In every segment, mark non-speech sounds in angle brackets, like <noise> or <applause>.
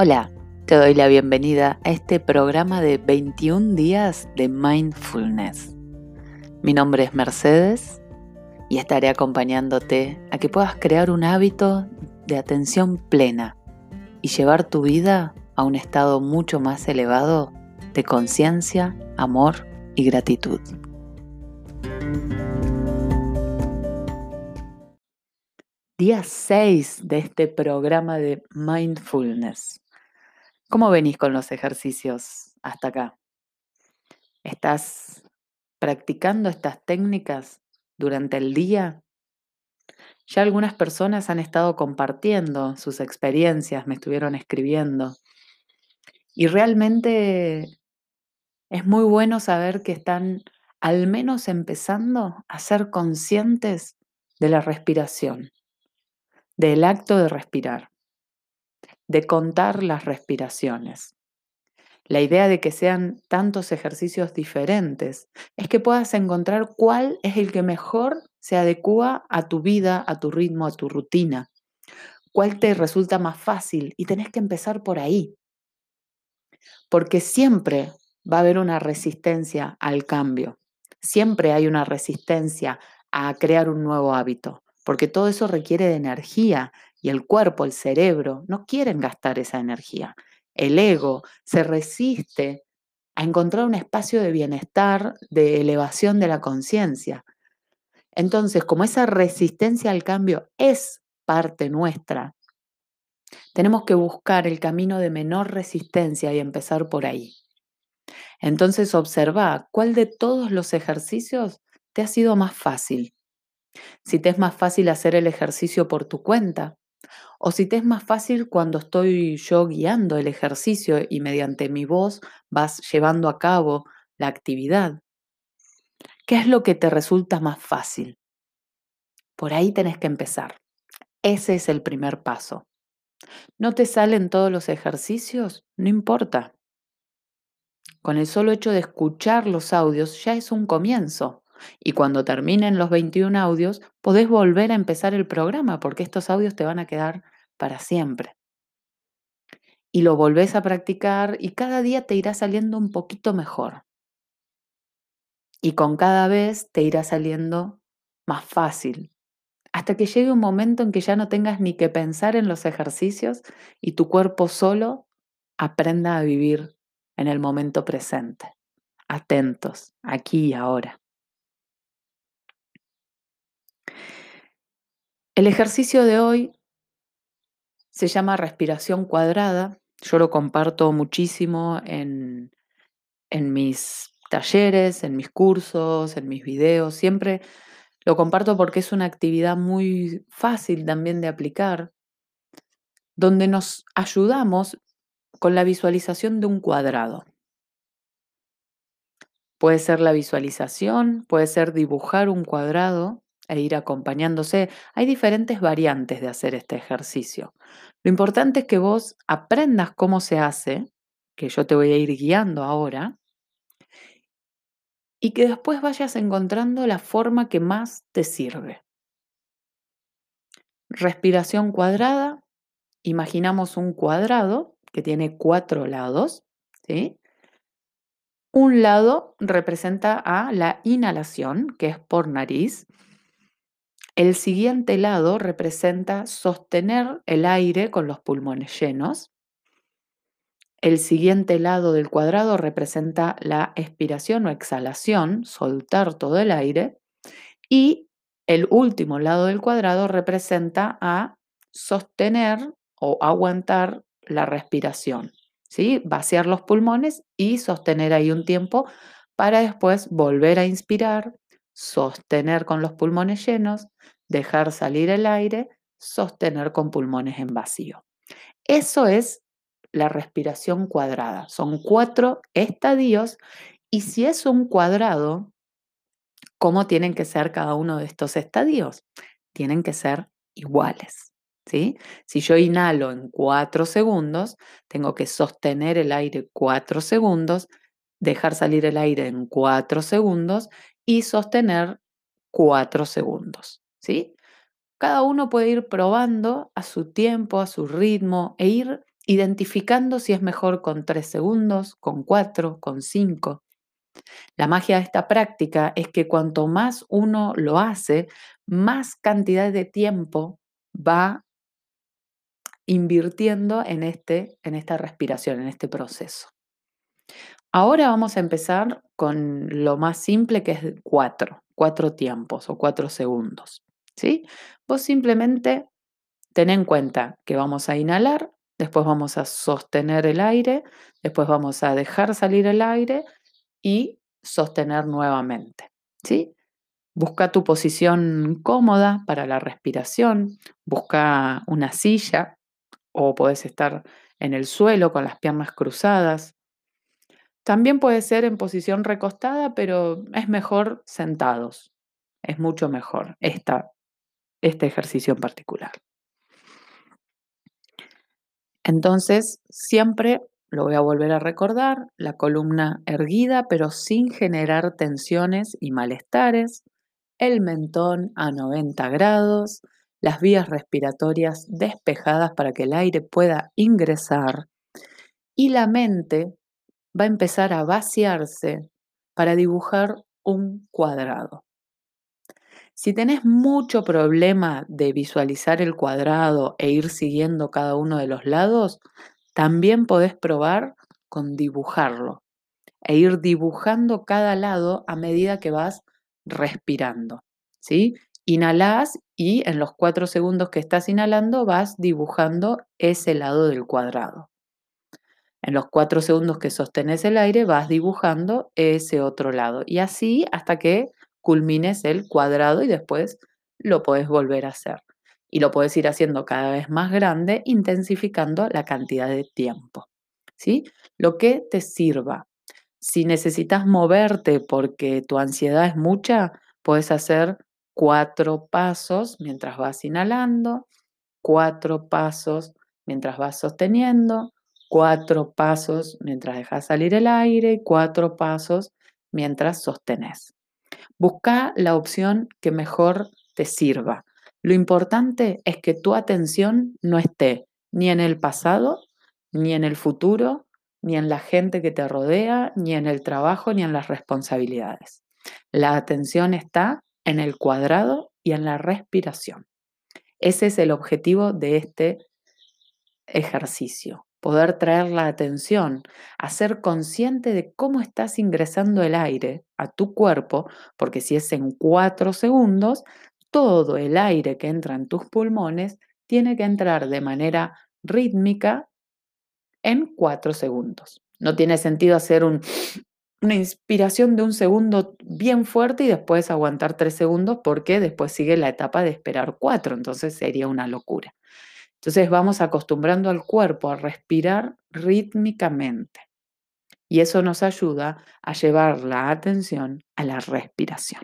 Hola, te doy la bienvenida a este programa de 21 días de mindfulness. Mi nombre es Mercedes y estaré acompañándote a que puedas crear un hábito de atención plena y llevar tu vida a un estado mucho más elevado de conciencia, amor y gratitud. Día 6 de este programa de mindfulness. ¿Cómo venís con los ejercicios hasta acá? ¿Estás practicando estas técnicas durante el día? Ya algunas personas han estado compartiendo sus experiencias, me estuvieron escribiendo. Y realmente es muy bueno saber que están al menos empezando a ser conscientes de la respiración, del acto de respirar de contar las respiraciones. La idea de que sean tantos ejercicios diferentes es que puedas encontrar cuál es el que mejor se adecua a tu vida, a tu ritmo, a tu rutina. Cuál te resulta más fácil y tenés que empezar por ahí. Porque siempre va a haber una resistencia al cambio. Siempre hay una resistencia a crear un nuevo hábito, porque todo eso requiere de energía y el cuerpo, el cerebro, no quieren gastar esa energía. El ego se resiste a encontrar un espacio de bienestar, de elevación de la conciencia. Entonces, como esa resistencia al cambio es parte nuestra, tenemos que buscar el camino de menor resistencia y empezar por ahí. Entonces, observa cuál de todos los ejercicios te ha sido más fácil. Si te es más fácil hacer el ejercicio por tu cuenta, o si te es más fácil cuando estoy yo guiando el ejercicio y mediante mi voz vas llevando a cabo la actividad. ¿Qué es lo que te resulta más fácil? Por ahí tenés que empezar. Ese es el primer paso. ¿No te salen todos los ejercicios? No importa. Con el solo hecho de escuchar los audios ya es un comienzo. Y cuando terminen los 21 audios, podés volver a empezar el programa porque estos audios te van a quedar para siempre. Y lo volvés a practicar y cada día te irá saliendo un poquito mejor. Y con cada vez te irá saliendo más fácil. Hasta que llegue un momento en que ya no tengas ni que pensar en los ejercicios y tu cuerpo solo aprenda a vivir en el momento presente. Atentos, aquí y ahora. El ejercicio de hoy se llama respiración cuadrada. Yo lo comparto muchísimo en, mis talleres, en mis cursos, en mis videos. Siempre lo comparto porque es una actividad muy fácil también de aplicar, donde nos ayudamos con la visualización de un cuadrado. Puede ser la visualización, puede ser dibujar un cuadrado e ir acompañándose. Hay diferentes variantes de hacer este ejercicio. Lo importante es que vos aprendas cómo se hace, que yo te voy a ir guiando ahora, y que después vayas encontrando la forma que más te sirve. Respiración cuadrada. Imaginamos un cuadrado que tiene cuatro lados. ¿sí? Un lado representa a la inhalación, que es por nariz, el siguiente lado representa sostener el aire con los pulmones llenos. El siguiente lado del cuadrado representa la expiración o exhalación, soltar todo el aire. Y el último lado del cuadrado representa a sostener o aguantar la respiración. ¿sí? Vaciar los pulmones y sostener ahí un tiempo para después volver a inspirar, sostener con los pulmones llenos, dejar salir el aire, sostener con pulmones en vacío. Eso es la respiración cuadrada. Son cuatro estadios y si es un cuadrado, ¿cómo tienen que ser cada uno de estos estadios? Tienen que ser iguales. ¿sí? Si yo inhalo en cuatro segundos, tengo que sostener el aire cuatro segundos, dejar salir el aire en cuatro segundos y sostener cuatro segundos, ¿sí? Cada uno puede ir probando a su tiempo, a su ritmo e ir identificando si es mejor con 3 segundos, con 4, con 5. La magia de esta práctica es que cuanto más uno lo hace, más cantidad de tiempo va invirtiendo en, este, en esta respiración, en este proceso. Ahora vamos a empezar con lo más simple que es cuatro, cuatro tiempos o cuatro segundos. ¿sí? Vos simplemente ten en cuenta que vamos a inhalar, después vamos a sostener el aire, después vamos a dejar salir el aire y sostener nuevamente. ¿sí? Busca tu posición cómoda para la respiración, busca una silla o puedes estar en el suelo con las piernas cruzadas. También puede ser en posición recostada, pero es mejor sentados. Es mucho mejor esta, este ejercicio en particular. Entonces, siempre lo voy a volver a recordar, la columna erguida, pero sin generar tensiones y malestares, el mentón a 90 grados, las vías respiratorias despejadas para que el aire pueda ingresar y la mente va a empezar a vaciarse para dibujar un cuadrado. Si tenés mucho problema de visualizar el cuadrado e ir siguiendo cada uno de los lados, también podés probar con dibujarlo e ir dibujando cada lado a medida que vas respirando. ¿sí? Inhalás y en los cuatro segundos que estás inhalando vas dibujando ese lado del cuadrado. En los cuatro segundos que sostenes el aire vas dibujando ese otro lado y así hasta que culmines el cuadrado y después lo puedes volver a hacer. Y lo puedes ir haciendo cada vez más grande, intensificando la cantidad de tiempo. ¿sí? Lo que te sirva. Si necesitas moverte porque tu ansiedad es mucha, puedes hacer cuatro pasos mientras vas inhalando, cuatro pasos mientras vas sosteniendo, cuatro pasos mientras dejas salir el aire y cuatro pasos mientras sostenes. Busca la opción que mejor te sirva. Lo importante es que tu atención no esté ni en el pasado, ni en el futuro, ni en la gente que te rodea, ni en el trabajo, ni en las responsabilidades. La atención está en el cuadrado y en la respiración. Ese es el objetivo de este ejercicio, poder traer la atención a ser consciente de cómo estás ingresando el aire a tu cuerpo, porque si es en cuatro segundos, todo el aire que entra en tus pulmones tiene que entrar de manera rítmica en cuatro segundos. No tiene sentido hacer un <sniffs> una inspiración de un segundo bien fuerte y después aguantar tres segundos porque después sigue la etapa de esperar cuatro, entonces sería una locura. Entonces vamos acostumbrando al cuerpo a respirar rítmicamente y eso nos ayuda a llevar la atención a la respiración.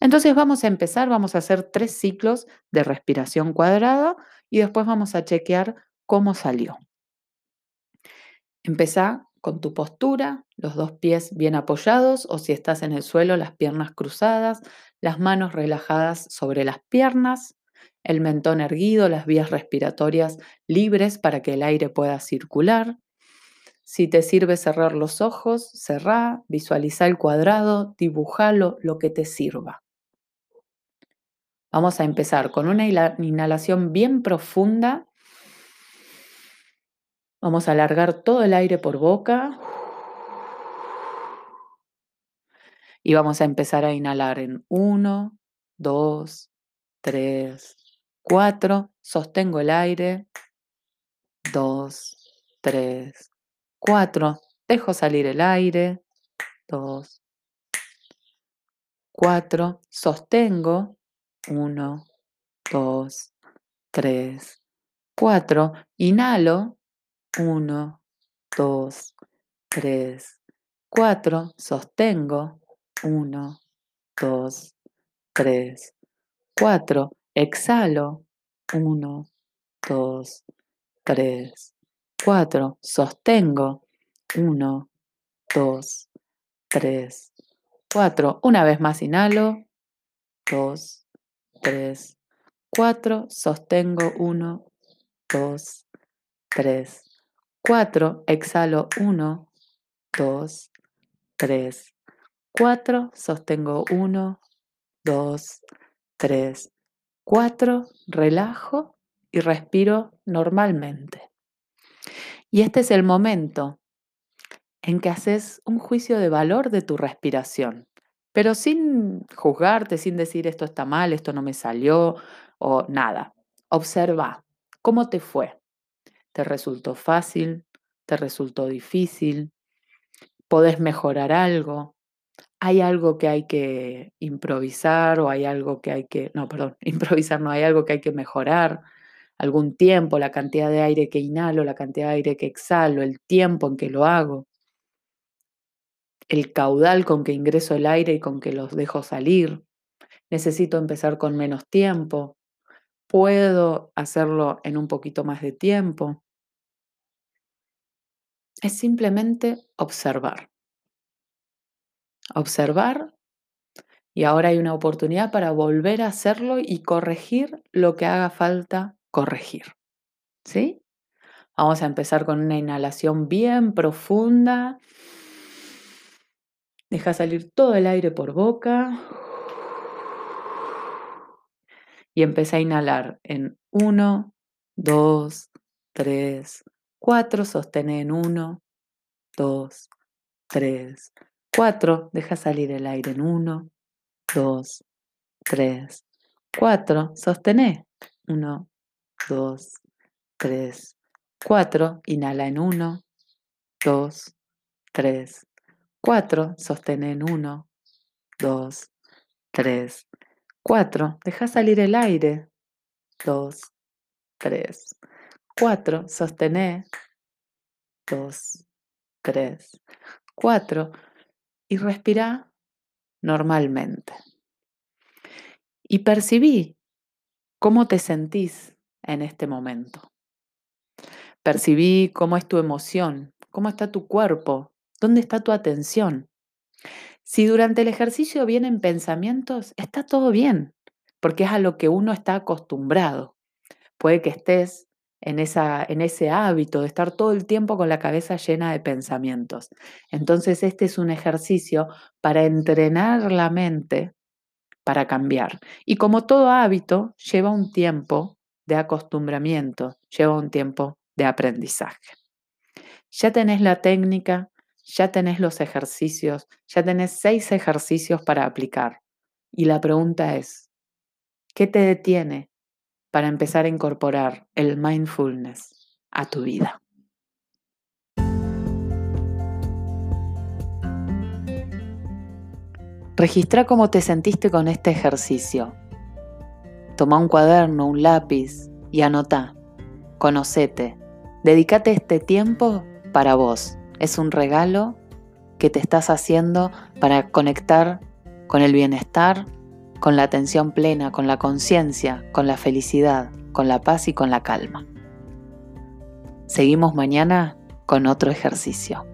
Entonces vamos a empezar, vamos a hacer tres ciclos de respiración cuadrada y después vamos a chequear cómo salió. Empezá con tu postura, los dos pies bien apoyados o si estás en el suelo, las piernas cruzadas, las manos relajadas sobre las piernas, el mentón erguido, las vías respiratorias libres para que el aire pueda circular. Si te sirve cerrar los ojos, cerrá, visualiza el cuadrado, dibujalo, lo que te sirva. Vamos a empezar con una inhalación bien profunda Vamos a alargar todo el aire por boca. Y vamos a empezar a inhalar en 1, 2, 3, 4. Sostengo el aire. 2, 3, 4. Dejo salir el aire. 2, 4. Sostengo. 1, 2, 3, 4. Inhalo. 1, 2, 3, 4, sostengo, 1, 2, 3, 4, exhalo, 1, 2, 3, 4, sostengo, 1, 2, 3, 4, una vez más inhalo, 2, 3, 4, sostengo, 1, 2, 3, 4, exhalo 1, 2, 3, 4, sostengo 1, 2, 3, 4, relajo y respiro normalmente. Y este es el momento en que haces un juicio de valor de tu respiración, pero sin juzgarte, sin decir esto está mal, esto no me salió o nada. Observa cómo te fue. ¿Te resultó fácil? ¿Te resultó difícil? ¿Podés mejorar algo? ¿Hay algo que hay que improvisar o hay algo que hay que, no, perdón, <laughs> improvisar no, hay algo que hay que mejorar? algún tiempo, la cantidad de aire que inhalo, la cantidad de aire que exhalo, el tiempo en que lo hago el caudal con que ingreso el aire y con que los dejo salir. Necesito empezar con menos tiempo. Puedo hacerlo en un poquito más de tiempo. Es simplemente observar. Observar y ahora hay una oportunidad para volver a hacerlo y corregir lo que haga falta corregir. ¿Sí? Vamos a empezar con una inhalación bien profunda Deja salir todo el aire por boca. Y empieza a inhalar en 1, 2, 3, 4. Sostén en 1, 2, 3, 4. Deja salir el aire en 1, 2, 3, 4. Sostené. 1, 2, 3, 4. Inhala en 1, 2, 3, 4, sostén en 1, 2, 3, 4, deja salir el aire, 2, 3, 4, sostené, 2, 3, 4 y respira normalmente. Y percibí cómo te sentís en este momento. Percibí cómo es tu emoción, cómo está tu cuerpo, ¿Dónde está tu atención? Si durante el ejercicio vienen pensamientos, está todo bien, porque es a lo que uno está acostumbrado. Puede que estés en, esa, en ese hábito de estar todo el tiempo con la cabeza llena de pensamientos. Entonces este es un ejercicio para entrenar la mente para cambiar. Y como todo hábito, lleva un tiempo de acostumbramiento, lleva un tiempo de aprendizaje. Ya tenés la técnica, ya tenés los ejercicios, ya tenés seis ejercicios para aplicar. Y la pregunta es, ¿qué te detiene para empezar a incorporar el mindfulness a tu vida? Registra cómo te sentiste con este ejercicio. Toma un cuaderno, un lápiz y anota. Conocete. Dedícate este tiempo para vos es un regalo que te estás haciendo para conectar con el bienestar, con la atención plena, con la conciencia, con la felicidad, con la paz y con la calma. Seguimos mañana con otro ejercicio.